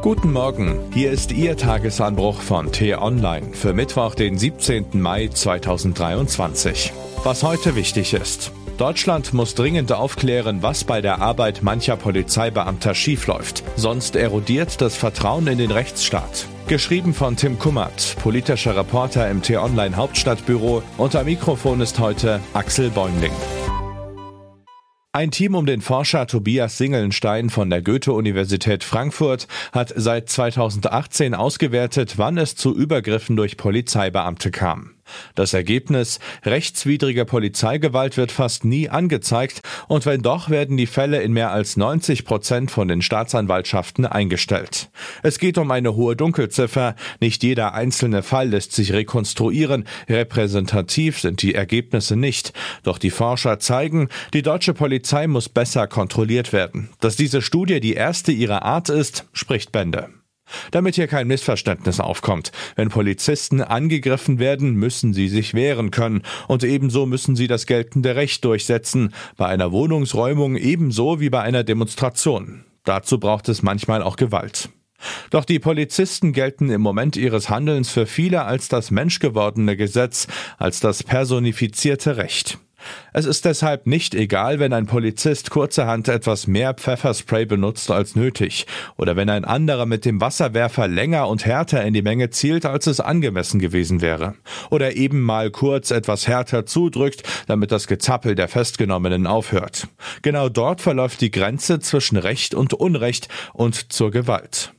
Guten Morgen, hier ist Ihr Tagesanbruch von T-Online für Mittwoch, den 17. Mai 2023. Was heute wichtig ist. Deutschland muss dringend aufklären, was bei der Arbeit mancher Polizeibeamter schiefläuft. Sonst erodiert das Vertrauen in den Rechtsstaat. Geschrieben von Tim Kummert, politischer Reporter im T-Online Hauptstadtbüro. Unter Mikrofon ist heute Axel Bäumling. Ein Team um den Forscher Tobias Singelnstein von der Goethe-Universität Frankfurt hat seit 2018 ausgewertet, wann es zu Übergriffen durch Polizeibeamte kam. Das Ergebnis, rechtswidrige Polizeigewalt wird fast nie angezeigt und wenn doch, werden die Fälle in mehr als 90 Prozent von den Staatsanwaltschaften eingestellt. Es geht um eine hohe Dunkelziffer, nicht jeder einzelne Fall lässt sich rekonstruieren, repräsentativ sind die Ergebnisse nicht, doch die Forscher zeigen, die deutsche Polizei muss besser kontrolliert werden. Dass diese Studie die erste ihrer Art ist, spricht Bände. Damit hier kein Missverständnis aufkommt. Wenn Polizisten angegriffen werden, müssen sie sich wehren können und ebenso müssen sie das geltende Recht durchsetzen, bei einer Wohnungsräumung ebenso wie bei einer Demonstration. Dazu braucht es manchmal auch Gewalt. Doch die Polizisten gelten im Moment ihres Handelns für viele als das menschgewordene Gesetz, als das personifizierte Recht. Es ist deshalb nicht egal, wenn ein Polizist kurzerhand etwas mehr Pfefferspray benutzt als nötig oder wenn ein anderer mit dem Wasserwerfer länger und härter in die Menge zielt, als es angemessen gewesen wäre. Oder eben mal kurz etwas härter zudrückt, damit das Gezappel der Festgenommenen aufhört. Genau dort verläuft die Grenze zwischen Recht und Unrecht und zur Gewalt.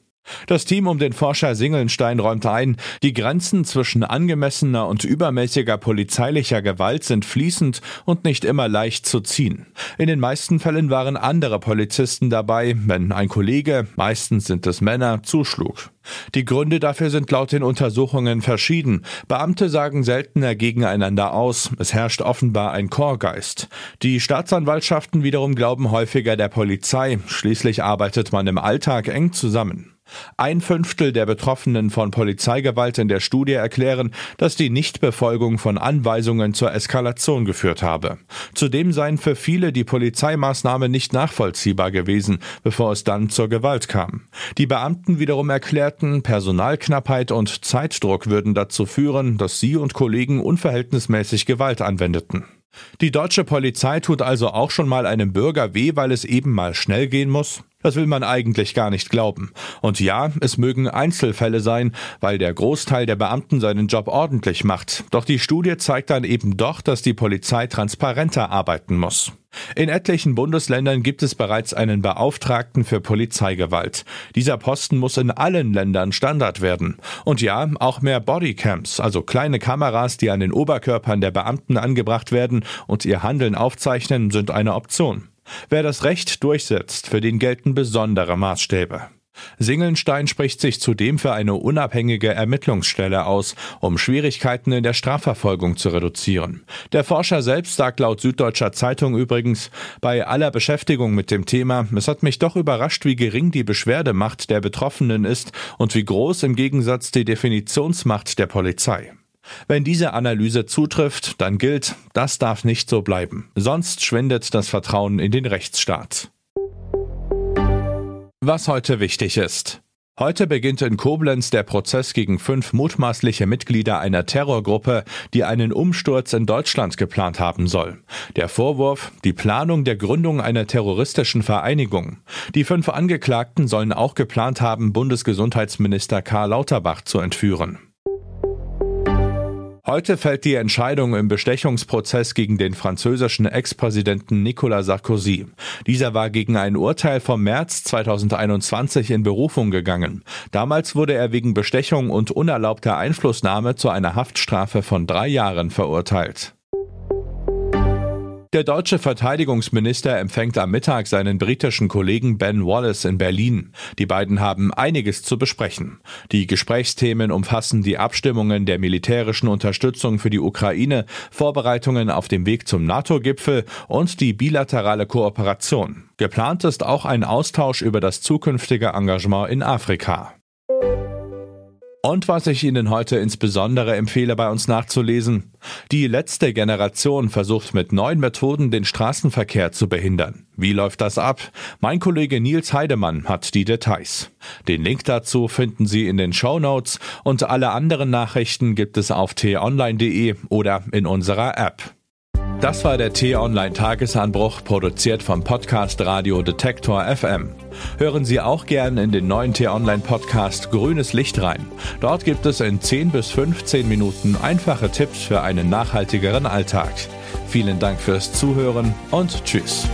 Das Team um den Forscher Singelnstein räumt ein, die Grenzen zwischen angemessener und übermäßiger polizeilicher Gewalt sind fließend und nicht immer leicht zu ziehen. In den meisten Fällen waren andere Polizisten dabei, wenn ein Kollege, meistens sind es Männer, zuschlug. Die Gründe dafür sind laut den Untersuchungen verschieden. Beamte sagen seltener gegeneinander aus. Es herrscht offenbar ein Chorgeist. Die Staatsanwaltschaften wiederum glauben häufiger der Polizei. Schließlich arbeitet man im Alltag eng zusammen. Ein Fünftel der Betroffenen von Polizeigewalt in der Studie erklären, dass die Nichtbefolgung von Anweisungen zur Eskalation geführt habe. Zudem seien für viele die Polizeimaßnahme nicht nachvollziehbar gewesen, bevor es dann zur Gewalt kam. Die Beamten wiederum erklärten, Personalknappheit und Zeitdruck würden dazu führen, dass sie und Kollegen unverhältnismäßig Gewalt anwendeten. Die deutsche Polizei tut also auch schon mal einem Bürger weh, weil es eben mal schnell gehen muss? Das will man eigentlich gar nicht glauben. Und ja, es mögen Einzelfälle sein, weil der Großteil der Beamten seinen Job ordentlich macht. Doch die Studie zeigt dann eben doch, dass die Polizei transparenter arbeiten muss. In etlichen Bundesländern gibt es bereits einen Beauftragten für Polizeigewalt. Dieser Posten muss in allen Ländern Standard werden. Und ja, auch mehr Bodycams, also kleine Kameras, die an den Oberkörpern der Beamten angebracht werden und ihr Handeln aufzeichnen, sind eine Option. Wer das Recht durchsetzt, für den gelten besondere Maßstäbe. Singelnstein spricht sich zudem für eine unabhängige Ermittlungsstelle aus, um Schwierigkeiten in der Strafverfolgung zu reduzieren. Der Forscher selbst sagt laut Süddeutscher Zeitung übrigens, bei aller Beschäftigung mit dem Thema, es hat mich doch überrascht, wie gering die Beschwerdemacht der Betroffenen ist und wie groß im Gegensatz die Definitionsmacht der Polizei. Wenn diese Analyse zutrifft, dann gilt, das darf nicht so bleiben. Sonst schwindet das Vertrauen in den Rechtsstaat. Was heute wichtig ist. Heute beginnt in Koblenz der Prozess gegen fünf mutmaßliche Mitglieder einer Terrorgruppe, die einen Umsturz in Deutschland geplant haben soll. Der Vorwurf, die Planung der Gründung einer terroristischen Vereinigung. Die fünf Angeklagten sollen auch geplant haben, Bundesgesundheitsminister Karl Lauterbach zu entführen. Heute fällt die Entscheidung im Bestechungsprozess gegen den französischen Ex-Präsidenten Nicolas Sarkozy. Dieser war gegen ein Urteil vom März 2021 in Berufung gegangen. Damals wurde er wegen Bestechung und unerlaubter Einflussnahme zu einer Haftstrafe von drei Jahren verurteilt. Der deutsche Verteidigungsminister empfängt am Mittag seinen britischen Kollegen Ben Wallace in Berlin. Die beiden haben einiges zu besprechen. Die Gesprächsthemen umfassen die Abstimmungen der militärischen Unterstützung für die Ukraine, Vorbereitungen auf dem Weg zum NATO-Gipfel und die bilaterale Kooperation. Geplant ist auch ein Austausch über das zukünftige Engagement in Afrika. Und was ich Ihnen heute insbesondere empfehle, bei uns nachzulesen. Die letzte Generation versucht mit neuen Methoden den Straßenverkehr zu behindern. Wie läuft das ab? Mein Kollege Nils Heidemann hat die Details. Den Link dazu finden Sie in den Show Notes und alle anderen Nachrichten gibt es auf t-online.de oder in unserer App. Das war der T-Online Tagesanbruch, produziert vom Podcast Radio Detektor FM. Hören Sie auch gern in den neuen T-Online Podcast Grünes Licht rein. Dort gibt es in 10 bis 15 Minuten einfache Tipps für einen nachhaltigeren Alltag. Vielen Dank fürs Zuhören und Tschüss.